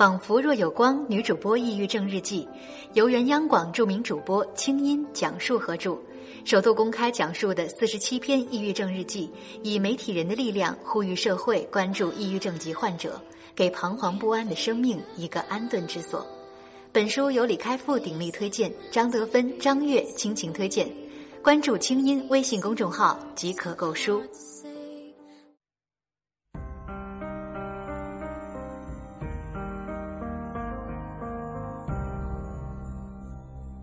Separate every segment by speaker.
Speaker 1: 仿佛若有光，女主播抑郁症日记，由原央广著名主播清音讲述合著，首度公开讲述的四十七篇抑郁症日记，以媒体人的力量呼吁社会关注抑郁症及患者，给彷徨不安的生命一个安顿之所。本书由李开复鼎力推荐，张德芬、张悦倾情推荐，关注清音微信公众号即可购书。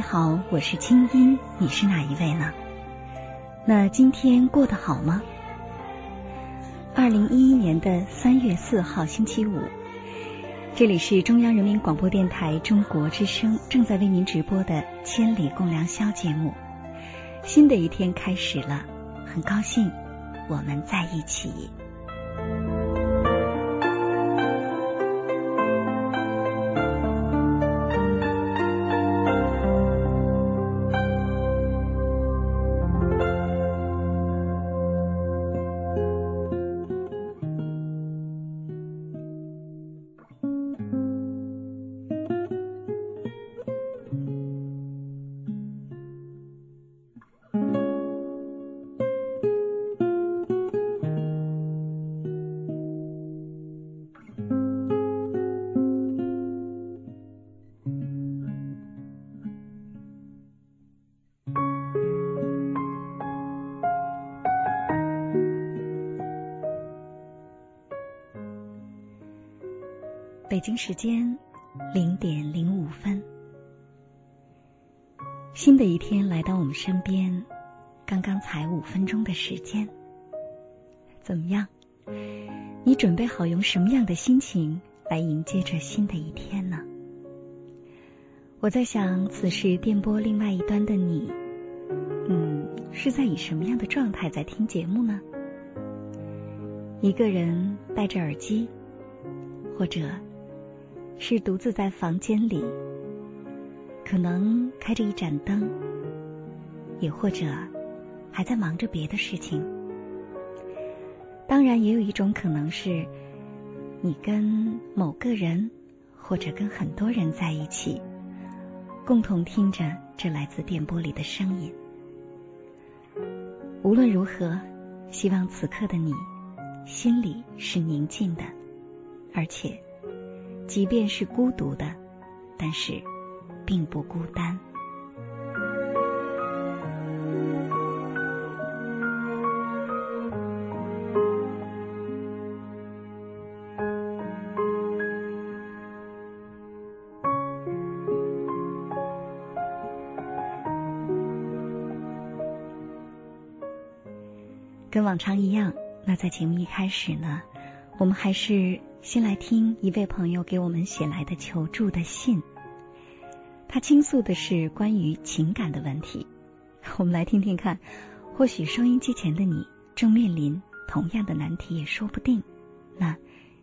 Speaker 2: 你好，我是清音，你是哪一位呢？那今天过得好吗？二零一一年的三月四号星期五，这里是中央人民广播电台中国之声正在为您直播的《千里共良宵》节目。新的一天开始了，很高兴我们在一起。北京时间零点零五分，新的一天来到我们身边，刚刚才五分钟的时间，怎么样？你准备好用什么样的心情来迎接这新的一天呢？我在想，此时电波另外一端的你，嗯，是在以什么样的状态在听节目呢？一个人戴着耳机，或者？是独自在房间里，可能开着一盏灯，也或者还在忙着别的事情。当然，也有一种可能是，你跟某个人或者跟很多人在一起，共同听着这来自电波里的声音。无论如何，希望此刻的你心里是宁静的，而且。即便是孤独的但是并不孤单。跟往常一样那在节目一开始呢我们还是先来听一位朋友给我们写来的求助的信。他倾诉的是关于情感的问题，我们来听听看，或许收音机前的你正面临同样的难题也说不定。那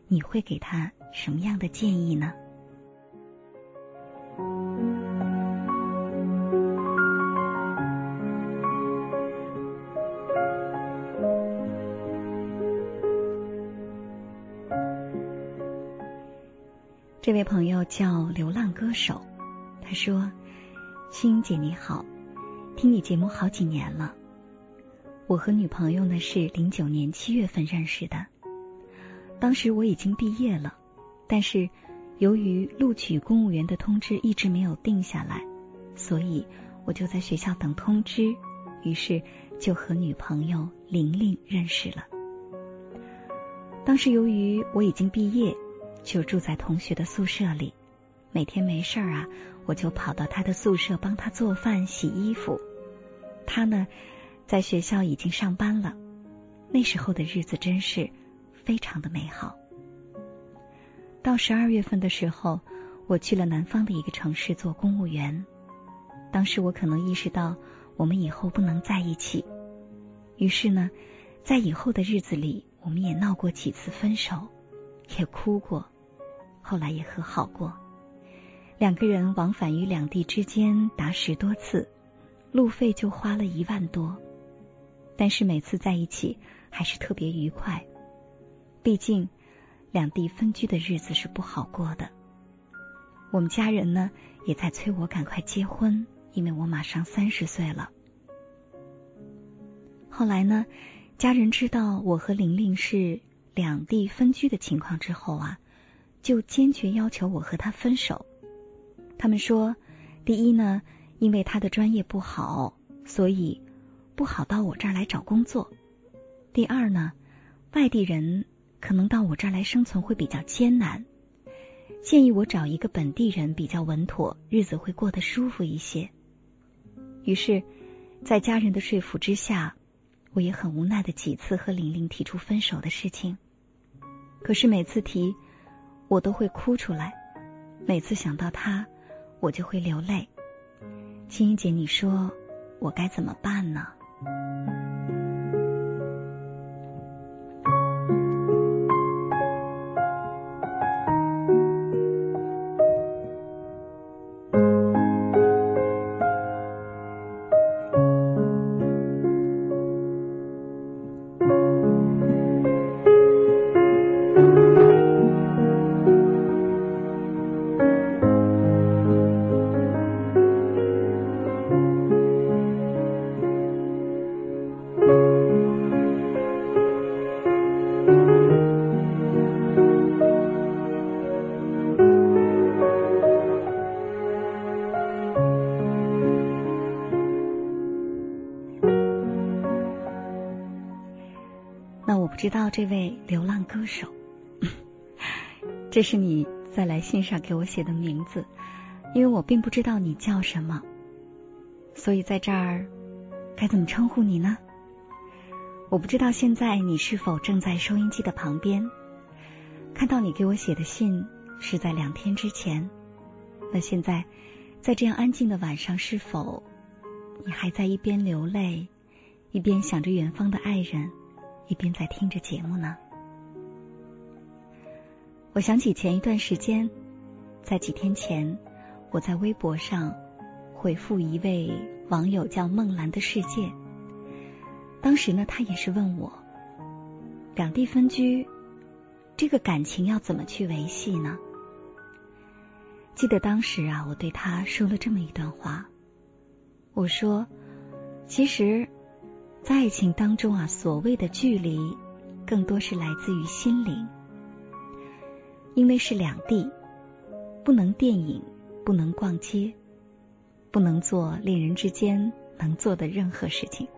Speaker 2: 你会给他什么样的建议呢？这位朋友叫流浪歌手，他说：“青姐你好，听你节目好几年了。我和女朋友呢是零九年七月份认识的，当时我已经毕业了，但是由于录取公务员的通知一直没有定下来，所以我就在学校等通知，于是就和女朋友玲玲认识了。当时由于我已经毕业。”就住在同学的宿舍里，每天没事儿啊，我就跑到他的宿舍帮他做饭、洗衣服。他呢，在学校已经上班了。那时候的日子真是非常的美好。到十二月份的时候，我去了南方的一个城市做公务员。当时我可能意识到我们以后不能在一起，于是呢，在以后的日子里，我们也闹过几次分手，也哭过。后来也和好过，两个人往返于两地之间达十多次，路费就花了一万多。但是每次在一起还是特别愉快，毕竟两地分居的日子是不好过的。我们家人呢也在催我赶快结婚，因为我马上三十岁了。后来呢，家人知道我和玲玲是两地分居的情况之后啊。就坚决要求我和他分手。他们说，第一呢，因为他的专业不好，所以不好到我这儿来找工作；第二呢，外地人可能到我这儿来生存会比较艰难，建议我找一个本地人比较稳妥，日子会过得舒服一些。于是，在家人的说服之下，我也很无奈的几次和玲玲提出分手的事情。可是每次提。我都会哭出来，每次想到他，我就会流泪。青衣姐，你说我该怎么办呢？知道这位流浪歌手，这是你在来信上给我写的名字，因为我并不知道你叫什么，所以在这儿该怎么称呼你呢？我不知道现在你是否正在收音机的旁边，看到你给我写的信是在两天之前，那现在在这样安静的晚上，是否你还在一边流泪，一边想着远方的爱人？一边在听着节目呢，我想起前一段时间，在几天前，我在微博上回复一位网友叫梦兰的世界。当时呢，他也是问我，两地分居，这个感情要怎么去维系呢？记得当时啊，我对他说了这么一段话，我说，其实。在爱情当中啊，所谓的距离，更多是来自于心灵，因为是两地，不能电影，不能逛街，不能做恋人之间能做的任何事情，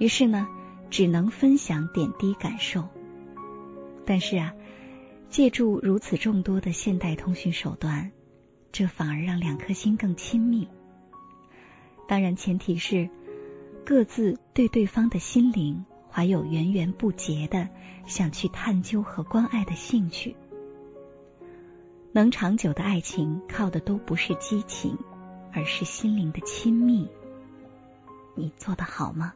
Speaker 2: 于是呢，只能分享点滴感受。但是啊，借助如此众多的现代通讯手段，这反而让两颗心更亲密。当然，前提是。各自对对方的心灵怀有源源不竭的想去探究和关爱的兴趣。能长久的爱情靠的都不是激情，而是心灵的亲密。你做得好吗？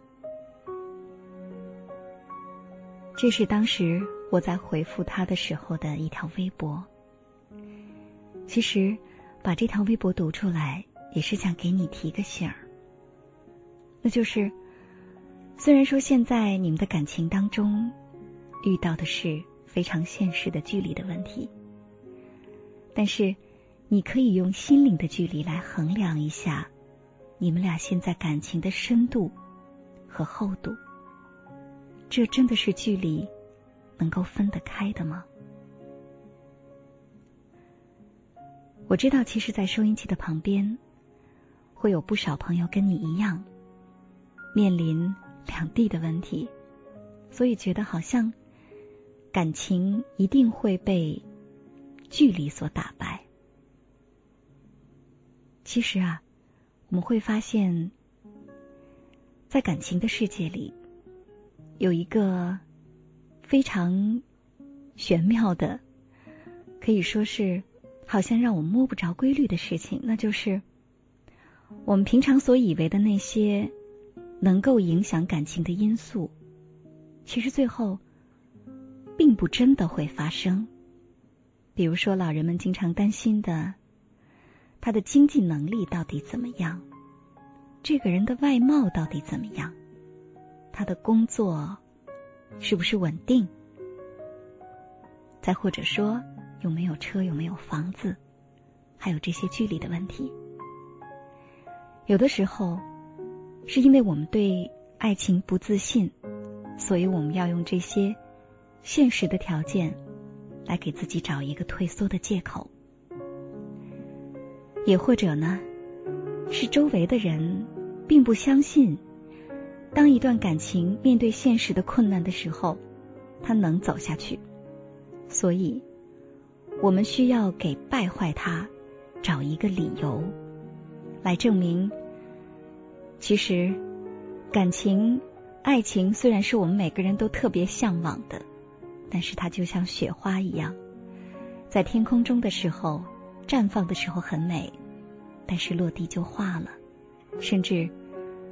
Speaker 2: 这是当时我在回复他的时候的一条微博。其实，把这条微博读出来，也是想给你提个醒儿。那就是，虽然说现在你们的感情当中遇到的是非常现实的距离的问题。但是，你可以用心灵的距离来衡量一下，你们俩现在感情的深度和厚度。这真的是距离能够分得开的吗？我知道，其实，在收音机的旁边，会有不少朋友跟你一样，面临两地的问题，所以觉得好像感情一定会被。距离所打败。其实啊，我们会发现，在感情的世界里，有一个非常玄妙的，可以说是好像让我摸不着规律的事情，那就是我们平常所以为的那些能够影响感情的因素，其实最后并不真的会发生。比如说，老人们经常担心的，他的经济能力到底怎么样？这个人的外貌到底怎么样？他的工作是不是稳定？再或者说，有没有车，有没有房子？还有这些距离的问题。有的时候，是因为我们对爱情不自信，所以我们要用这些现实的条件。来给自己找一个退缩的借口，也或者呢，是周围的人并不相信，当一段感情面对现实的困难的时候，他能走下去。所以，我们需要给败坏他找一个理由，来证明，其实感情、爱情虽然是我们每个人都特别向往的。但是它就像雪花一样，在天空中的时候绽放的时候很美，但是落地就化了，甚至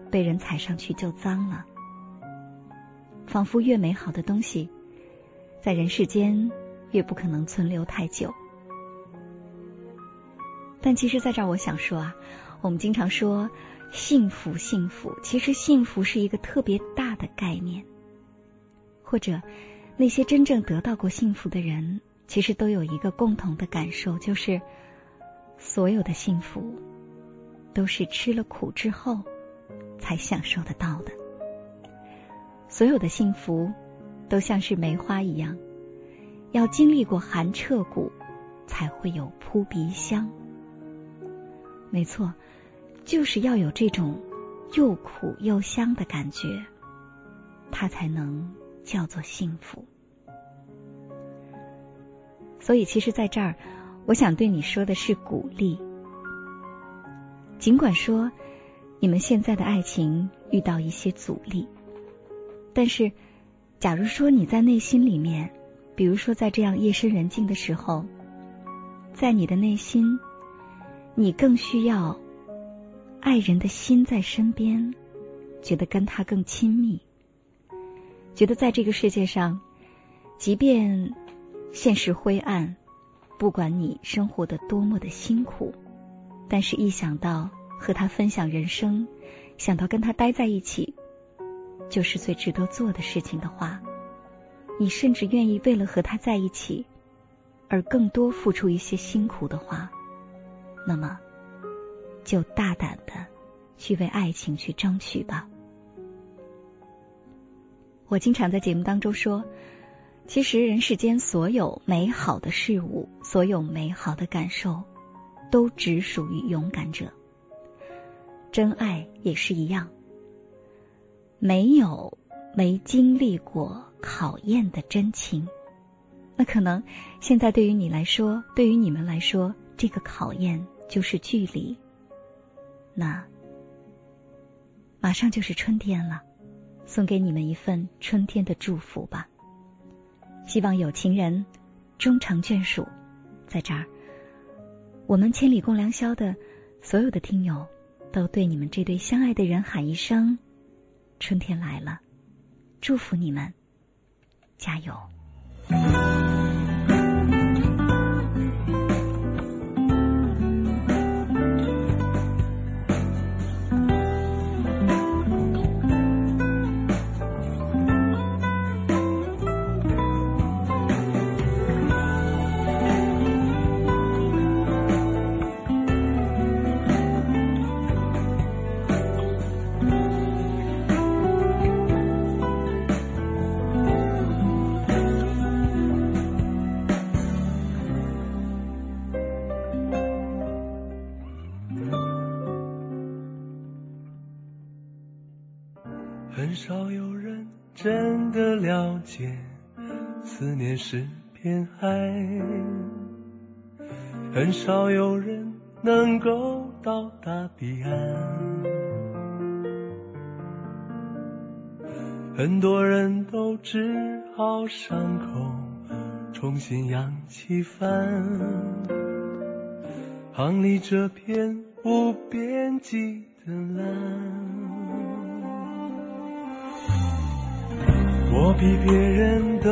Speaker 2: 被人踩上去就脏了。仿佛越美好的东西，在人世间越不可能存留太久。但其实，在这儿我想说啊，我们经常说幸福，幸福，其实幸福是一个特别大的概念，或者。那些真正得到过幸福的人，其实都有一个共同的感受，就是所有的幸福都是吃了苦之后才享受得到的。所有的幸福都像是梅花一样，要经历过寒彻骨，才会有扑鼻香。没错，就是要有这种又苦又香的感觉，它才能。叫做幸福，所以其实，在这儿，我想对你说的是鼓励。尽管说你们现在的爱情遇到一些阻力，但是，假如说你在内心里面，比如说在这样夜深人静的时候，在你的内心，你更需要爱人的心在身边，觉得跟他更亲密。觉得在这个世界上，即便现实灰暗，不管你生活的多么的辛苦，但是一想到和他分享人生，想到跟他待在一起，就是最值得做的事情的话，你甚至愿意为了和他在一起，而更多付出一些辛苦的话，那么就大胆的去为爱情去争取吧。我经常在节目当中说，其实人世间所有美好的事物，所有美好的感受，都只属于勇敢者。真爱也是一样，没有没经历过考验的真情，那可能现在对于你来说，对于你们来说，这个考验就是距离。那马上就是春天了。送给你们一份春天的祝福吧。希望有情人终成眷属。在这儿，我们千里共良宵的所有的听友，都对你们这对相爱的人喊一声：春天来了，祝福你们，加油！
Speaker 3: 思念是片海，很少有人能够到达彼岸。很多人都只好伤口重新扬起帆，航离这片无边际的蓝。我比别人都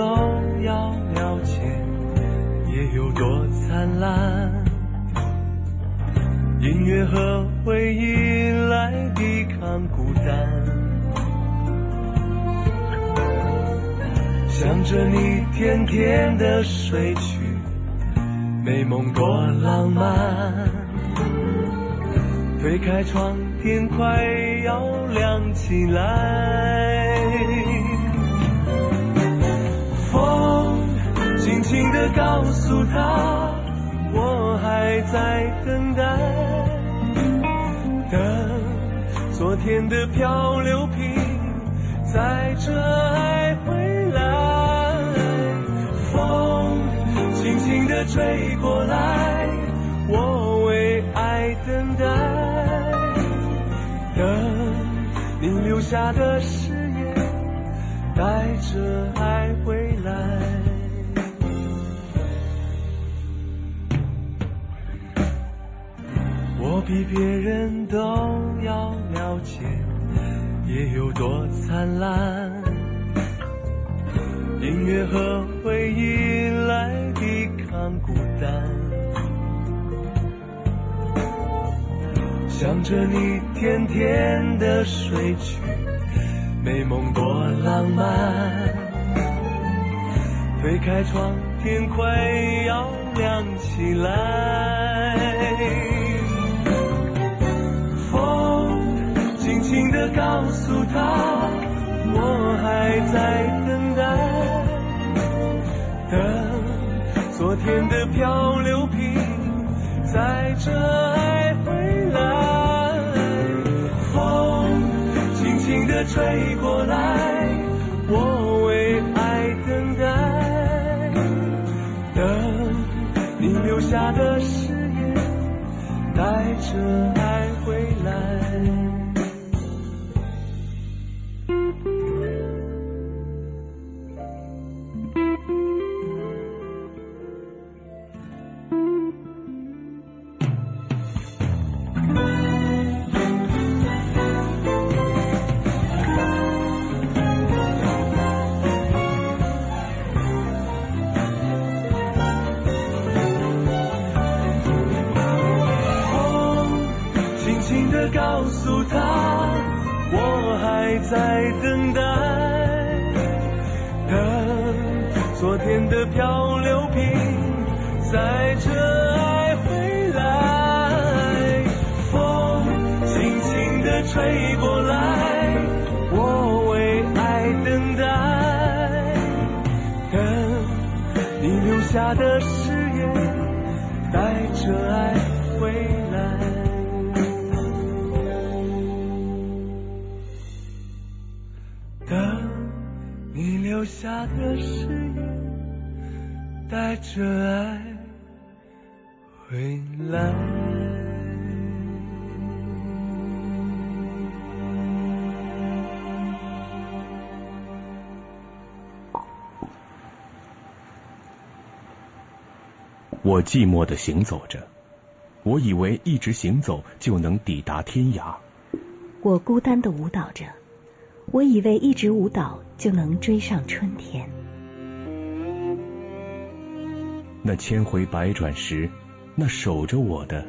Speaker 3: 要了解夜有多灿烂，音乐和回忆来抵抗孤单。想着你甜甜的睡去，美梦多浪漫。推开窗，天快要亮起来。轻轻地告诉他，我还在等待，等昨天的漂流瓶载着爱回来。风轻轻地吹过来，我为爱等待，等你留下的誓言，带着爱回来。比别人都要了解夜有多灿烂，音乐和回忆来抵抗孤单。想着你甜甜的睡去，美梦多浪漫。推开窗，天快要亮起来。轻轻地告诉他，我还在等待，等昨天的漂流瓶载着爱回来。风轻轻地吹过来，我为爱等待，等你留下的誓言，带着爱你留下的誓言带着爱回来。等你留下的誓言带着爱回来。
Speaker 4: 我寂寞的行走着，我以为一直行走就能抵达天涯。
Speaker 2: 我孤单的舞蹈着，我以为一直舞蹈就能追上春天。
Speaker 4: 那千回百转时，那守着我的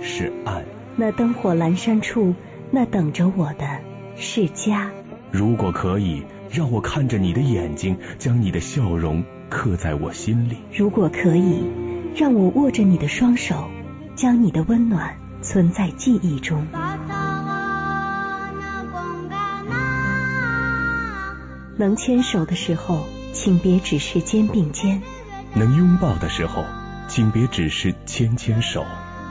Speaker 4: 是岸；
Speaker 2: 那灯火阑珊处，那等着我的是家。
Speaker 4: 如果可以，让我看着你的眼睛，将你的笑容刻在我心里；
Speaker 2: 如果可以，让我握着你的双手，将你的温暖存在记忆中。能牵手的时候，请别只是肩并肩。
Speaker 4: 能拥抱的时候，请别只是牵牵手；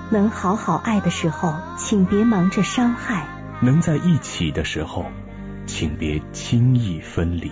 Speaker 2: 能好好爱的时候，请别忙着伤害；
Speaker 4: 能在一起的时候，请别轻易分离。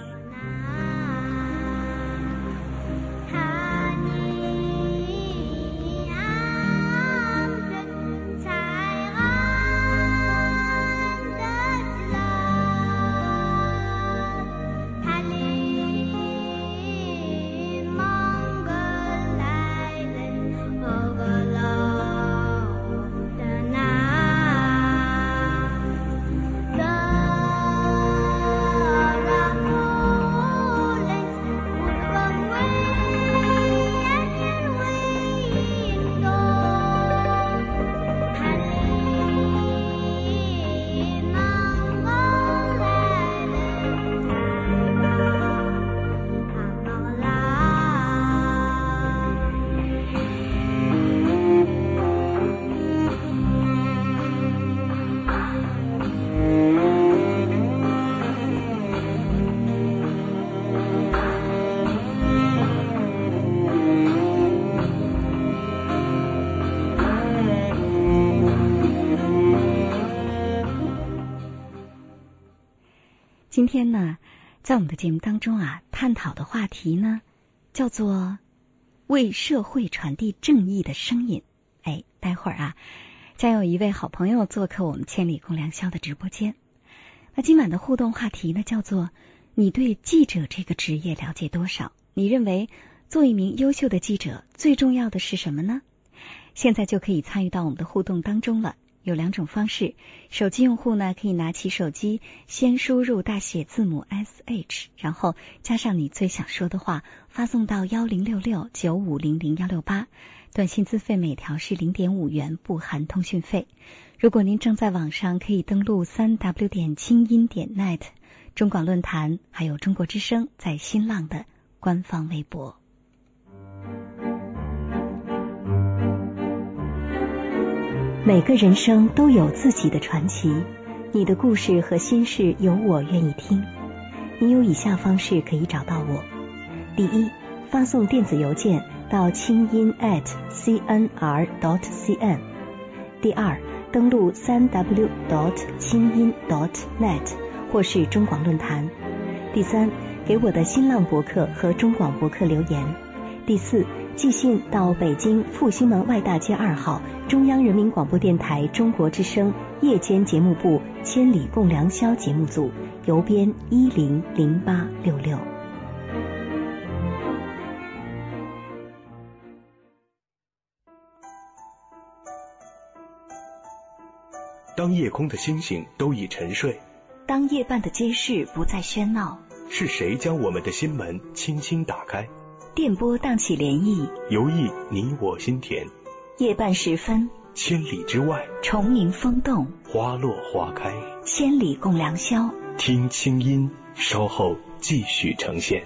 Speaker 2: 天呢，在我们的节目当中啊，探讨的话题呢，叫做为社会传递正义的声音。哎，待会儿啊，将有一位好朋友做客我们千里共良宵的直播间。那今晚的互动话题呢，叫做你对记者这个职业了解多少？你认为做一名优秀的记者最重要的是什么呢？现在就可以参与到我们的互动当中了。有两种方式，手机用户呢可以拿起手机，先输入大写字母 S H，然后加上你最想说的话，发送到幺零六六九五零零幺六八，短信资费每条是零点五元，不含通讯费。如果您正在网上，可以登录三 W 点清音点 net 中广论坛，还有中国之声在新浪的官方微博。每个人生都有自己的传奇，你的故事和心事有我愿意听。你有以下方式可以找到我：第一，发送电子邮件到清音 at cnr dot cn；第二，登录三 w dot 清音 dot net 或是中广论坛；第三，给我的新浪博客和中广博客留言；第四。寄信到北京复兴门外大街二号中央人民广播电台中国之声夜间节目部《千里共良宵》节目组，邮编一零零八六六。
Speaker 4: 当夜空的星星都已沉睡，
Speaker 2: 当夜半的街市不再喧闹，
Speaker 4: 是谁将我们的心门轻轻打开？
Speaker 2: 电波荡起涟漪，
Speaker 4: 游弋你我心田。
Speaker 2: 夜半时分，
Speaker 4: 千里之外，
Speaker 2: 虫鸣风动，
Speaker 4: 花落花开。
Speaker 2: 千里共良宵，
Speaker 4: 听清音，稍后继续呈现。